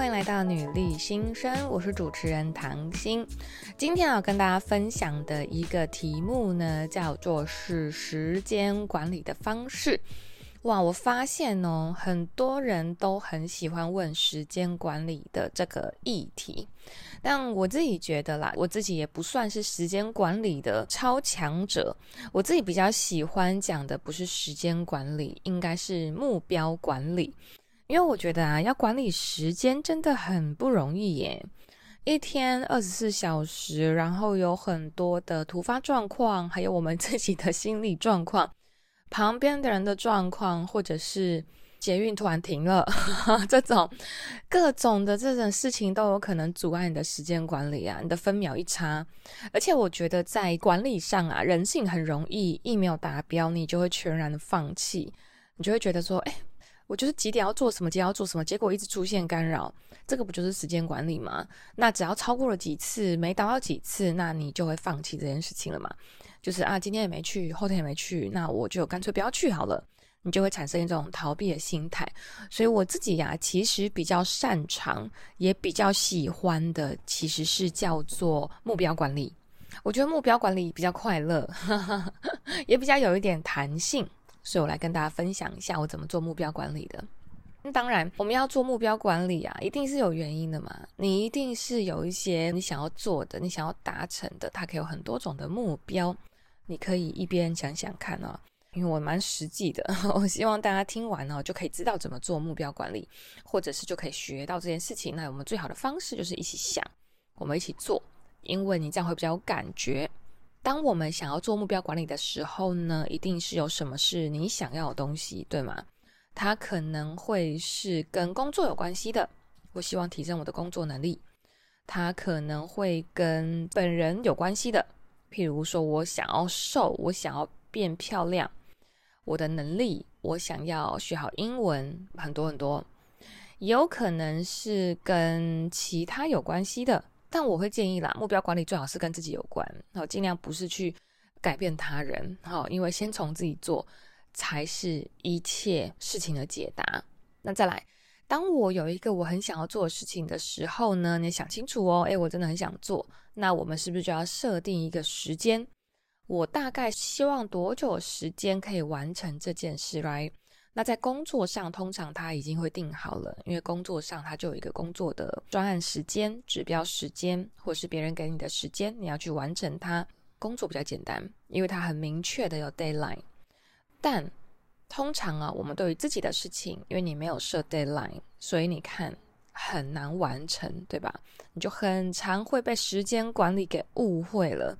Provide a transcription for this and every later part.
欢迎来到女力新生，我是主持人唐心。今天要跟大家分享的一个题目呢，叫做是时间管理的方式。哇，我发现哦，很多人都很喜欢问时间管理的这个议题，但我自己觉得啦，我自己也不算是时间管理的超强者。我自己比较喜欢讲的不是时间管理，应该是目标管理，因为我觉得啊，要管理时间真的很不容易耶。一天二十四小时，然后有很多的突发状况，还有我们 自己的心理状况。旁边的人的状况，或者是捷运突然停了，这种各种的这种事情都有可能阻碍你的时间管理啊，你的分秒一差。而且我觉得在管理上啊，人性很容易一没有达标，你就会全然的放弃，你就会觉得说，哎，我就是几点要做什么，几点要做什么，结果一直出现干扰，这个不就是时间管理吗？那只要超过了几次，没达到几次，那你就会放弃这件事情了嘛。就是啊，今天也没去，后天也没去，那我就干脆不要去好了。你就会产生一种逃避的心态。所以我自己呀，其实比较擅长，也比较喜欢的，其实是叫做目标管理。我觉得目标管理比较快乐，也比较有一点弹性。所以我来跟大家分享一下我怎么做目标管理的。那当然，我们要做目标管理啊，一定是有原因的嘛。你一定是有一些你想要做的，你想要达成的，它可以有很多种的目标。你可以一边想想看哦，因为我蛮实际的，我希望大家听完哦就可以知道怎么做目标管理，或者是就可以学到这件事情。那我们最好的方式就是一起想，我们一起做，因为你这样会比较有感觉。当我们想要做目标管理的时候呢，一定是有什么是你想要的东西，对吗？它可能会是跟工作有关系的，我希望提升我的工作能力；它可能会跟本人有关系的。譬如说，我想要瘦，我想要变漂亮，我的能力，我想要学好英文，很多很多，也有可能是跟其他有关系的，但我会建议啦，目标管理最好是跟自己有关，好，尽量不是去改变他人，好，因为先从自己做，才是一切事情的解答。那再来。当我有一个我很想要做的事情的时候呢，你想清楚哦，诶，我真的很想做，那我们是不是就要设定一个时间？我大概希望多久时间可以完成这件事来？那在工作上，通常他已经会定好了，因为工作上他就有一个工作的专案时间、指标时间，或是别人给你的时间，你要去完成它。工作比较简单，因为它很明确的有 deadline，但。通常啊，我们对于自己的事情，因为你没有设 deadline，所以你看很难完成，对吧？你就很常会被时间管理给误会了，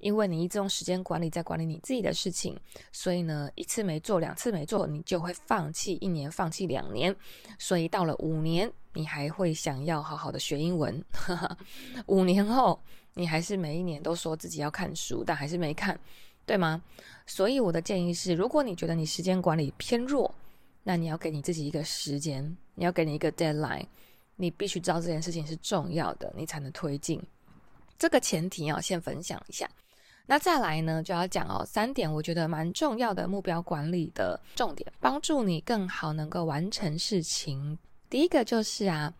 因为你一直用时间管理在管理你自己的事情，所以呢，一次没做，两次没做，你就会放弃，一年放弃两年，所以到了五年，你还会想要好好的学英文，五年后，你还是每一年都说自己要看书，但还是没看。对吗？所以我的建议是，如果你觉得你时间管理偏弱，那你要给你自己一个时间，你要给你一个 deadline，你必须知道这件事情是重要的，你才能推进。这个前提要先分享一下。那再来呢，就要讲哦，三点我觉得蛮重要的目标管理的重点，帮助你更好能够完成事情。第一个就是啊，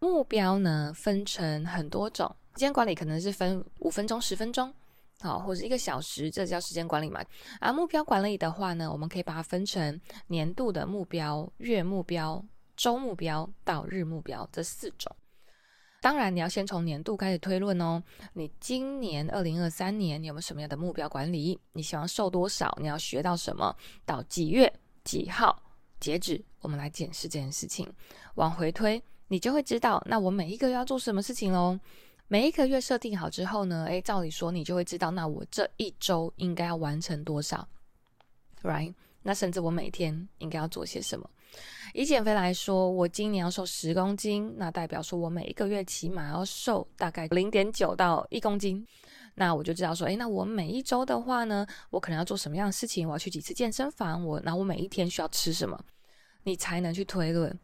目标呢分成很多种，时间管理可能是分五分钟、十分钟。好，或者一个小时，这叫时间管理嘛。而目标管理的话呢，我们可以把它分成年度的目标、月目标、周目标到日目标这四种。当然，你要先从年度开始推论哦。你今年二零二三年，你有没有什么样的目标管理？你希望瘦多少？你要学到什么？到几月几号截止？我们来检视这件事情。往回推，你就会知道，那我每一个月要做什么事情喽。每一个月设定好之后呢，诶，照理说你就会知道，那我这一周应该要完成多少，right？那甚至我每天应该要做些什么？以减肥来说，我今年要瘦十公斤，那代表说我每一个月起码要瘦大概零点九到一公斤，那我就知道说，诶，那我每一周的话呢，我可能要做什么样的事情？我要去几次健身房？我，那我每一天需要吃什么？你才能去推论。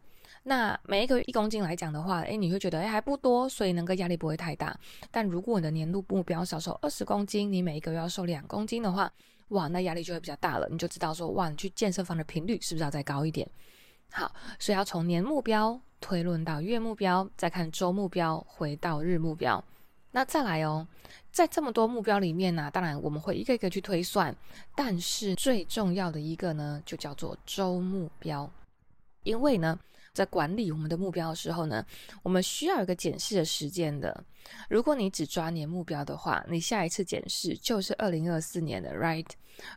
那每一个一公斤来讲的话，诶，你会觉得诶还不多，所以能够压力不会太大。但如果你的年度目标少瘦二十公斤，你每一个月要瘦两公斤的话，哇，那压力就会比较大了。你就知道说，哇，你去健身房的频率是不是要再高一点？好，所以要从年目标推论到月目标，再看周目标，回到日目标。那再来哦，在这么多目标里面呢、当然我们会一个一个去推算，但是最重要的一个呢，就叫做周目标，因为呢。在管理我们的目标的时候呢，我们需要一个检视的时间的。如果你只抓年目标的话，你下一次检视就是二零二四年的，right？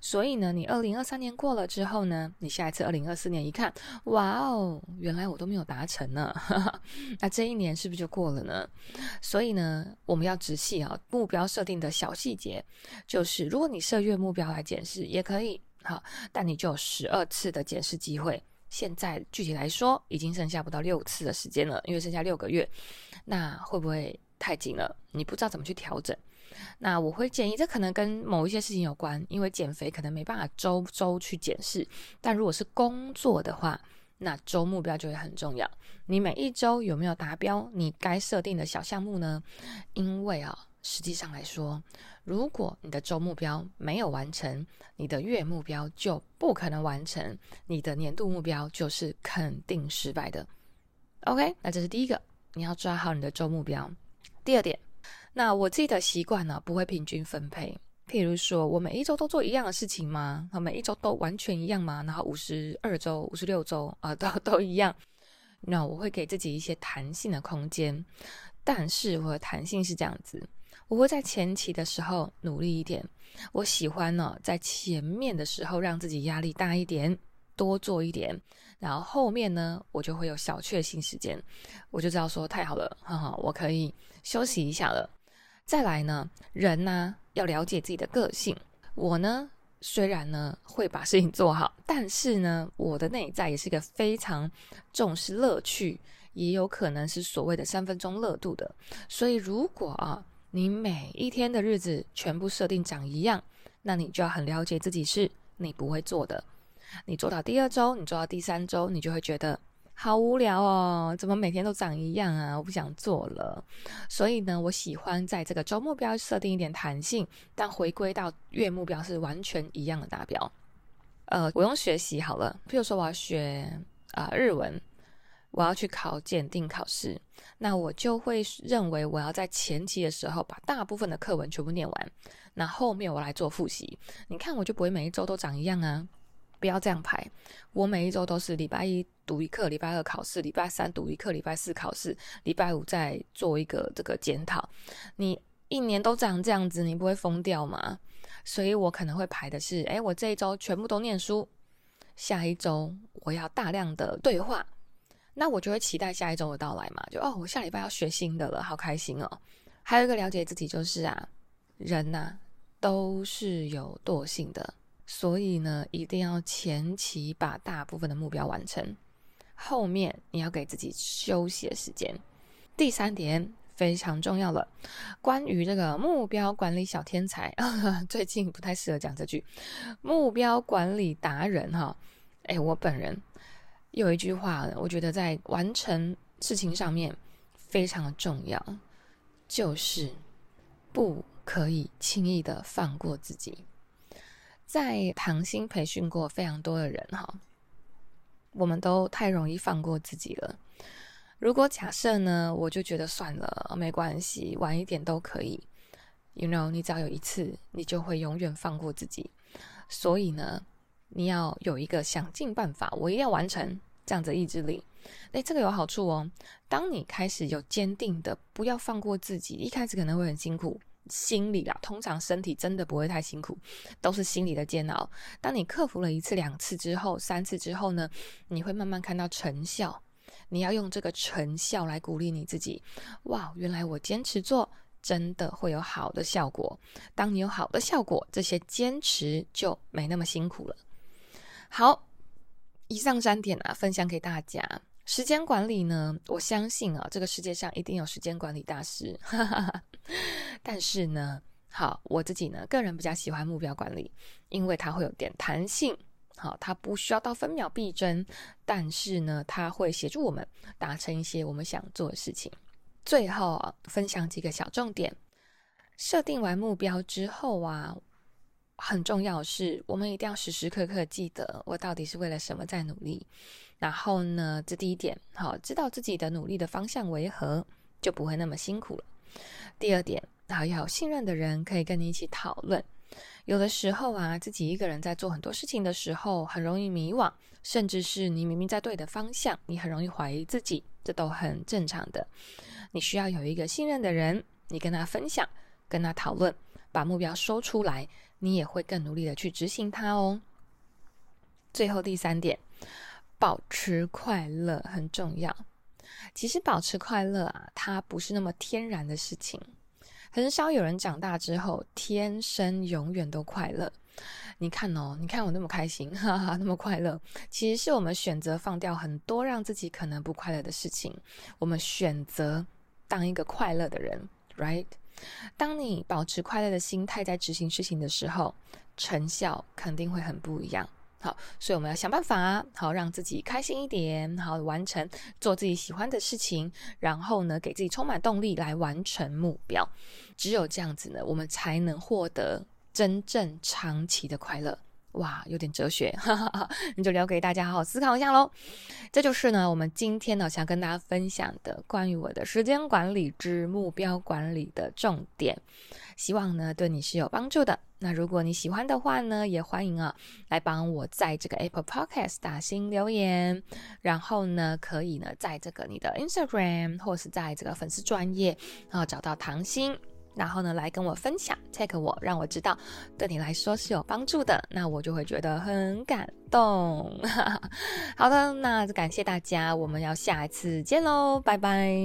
所以呢，你二零二三年过了之后呢，你下一次二零二四年一看，哇哦，原来我都没有达成呢，那这一年是不是就过了呢？所以呢，我们要仔细啊，目标设定的小细节，就是如果你设月目标来检视也可以，好，但你就有十二次的检视机会。现在具体来说，已经剩下不到六次的时间了，因为剩下六个月，那会不会太紧了？你不知道怎么去调整。那我会建议，这可能跟某一些事情有关，因为减肥可能没办法周周去检视，但如果是工作的话，那周目标就会很重要。你每一周有没有达标？你该设定的小项目呢？因为啊。实际上来说，如果你的周目标没有完成，你的月目标就不可能完成，你的年度目标就是肯定失败的。OK，那这是第一个，你要抓好你的周目标。第二点，那我自己的习惯呢，不会平均分配。譬如说，我每一周都做一样的事情吗？每一周都完全一样吗？然后五十二周、五十六周啊，都 都一样？那我会给自己一些弹性的空间，但是我的弹性是这样子。我会在前期的时候努力一点，我喜欢呢，在前面的时候让自己压力大一点，多做一点，然后后面呢，我就会有小确幸时间，我就知道说太好了，哈哈，我可以休息一下了。再来呢，人呢要了解自己的个性，我呢虽然呢会把事情做好，但是呢我的内在也是个非常重视乐趣，也有可能是所谓的三分钟热度的，所以如果啊。你每一天的日子全部设定长一样，那你就要很了解自己是你不会做的。你做到第二周，你做到第三周，你就会觉得好无聊哦，怎么每天都长一样啊？我不想做了。所以呢，我喜欢在这个周目标设定一点弹性，但回归到月目标是完全一样的达标。呃，我用学习好了，譬如说我要学啊、日文。我要去考检定考试，那我就会认为我要在前期的时候把大部分的课文全部念完，那后面我来做复习。你看，我就不会每一周都长一样啊！不要这样排，我每一周都是礼拜一读一课，礼拜二考试，礼拜三读一课，礼拜四考试，礼拜五再做一个这个检讨。你一年都长这样子，你不会疯掉吗？所以我可能会排的是，诶，我这一周全部都念书，下一周我要大量的对话。那我就会期待下一周的到来嘛，就哦，我下礼拜要学新的了，好开心哦。还有一个了解自己就是啊，人呐、啊、都是有惰性的，所以呢，一定要前期把大部分的目标完成，后面你要给自己休息的时间。第三点非常重要了，关于这个目标管理小天才，最近不太适合讲这句，目标管理达人哈，哎，我本人。有一句话，我觉得在完成事情上面非常的重要，就是不可以轻易的放过自己。在唐心培训过非常多的人哈，我们都太容易放过自己了。如果假设呢，我就觉得算了，没关系，晚一点都可以。You know，你只要有一次，你就会永远放过自己。所以呢，你要有一个想尽办法，我一定要完成这样子的意志力。诶，这个有好处哦。当你开始有坚定的不要放过自己，一开始可能会很辛苦，心理啊，通常身体真的不会太辛苦，都是心理的煎熬。当你克服了一次、两次之后，三次之后呢，你会慢慢看到成效。你要用这个成效来鼓励你自己。哇，原来我坚持做真的会有好的效果。当你有好的效果，这些坚持就没那么辛苦了。好，以上三点啊，分享给大家。时间管理呢，我相信啊，这个世界上一定有时间管理大师。但是呢，好，我自己呢，个人比较喜欢目标管理，因为它会有点弹性。好，它不需要到分秒必争，但是呢，它会协助我们达成一些我们想做的事情。最后啊，分享几个小重点。设定完目标之后啊。很重要是，我们一定要时时刻刻记得我到底是为了什么在努力。然后呢，这第一点，好，知道自己的努力的方向为何，就不会那么辛苦了。第二点，好要有信任的人可以跟你一起讨论。有的时候啊，自己一个人在做很多事情的时候，很容易迷惘，甚至是你明明在对的方向，你很容易怀疑自己，这都很正常的。你需要有一个信任的人，你跟他分享，跟他讨论，把目标说出来。你也会更努力的去执行它哦。最后第三点，保持快乐很重要。其实保持快乐啊，它不是那么天然的事情。很少有人长大之后天生永远都快乐。你看哦，你看我那么开心，哈哈，那么快乐，其实是我们选择放掉很多让自己可能不快乐的事情。我们选择当一个快乐的人，right？当你保持快乐的心态在执行事情的时候，成效肯定会很不一样。好，所以我们要想办法，好让自己开心一点，好完成做自己喜欢的事情，然后呢，给自己充满动力来完成目标。只有这样子呢，我们才能获得真正长期的快乐。哇，有点哲学，哈哈哈，那就留给大家好好思考一下喽。这就是呢，我们今天呢想跟大家分享的关于我的时间管理之目标管理的重点，希望呢对你是有帮助的。那如果你喜欢的话呢，也欢迎啊来帮我在这个 Apple Podcast 打新留言，然后呢可以呢在这个你的 Instagram 或是在这个粉丝专页然后找到唐心。然后呢，来跟我分享，tag 我，让我知道对你来说是有帮助的，那我就会觉得很感动。好的，那感谢大家，我们要下一次见喽，拜拜。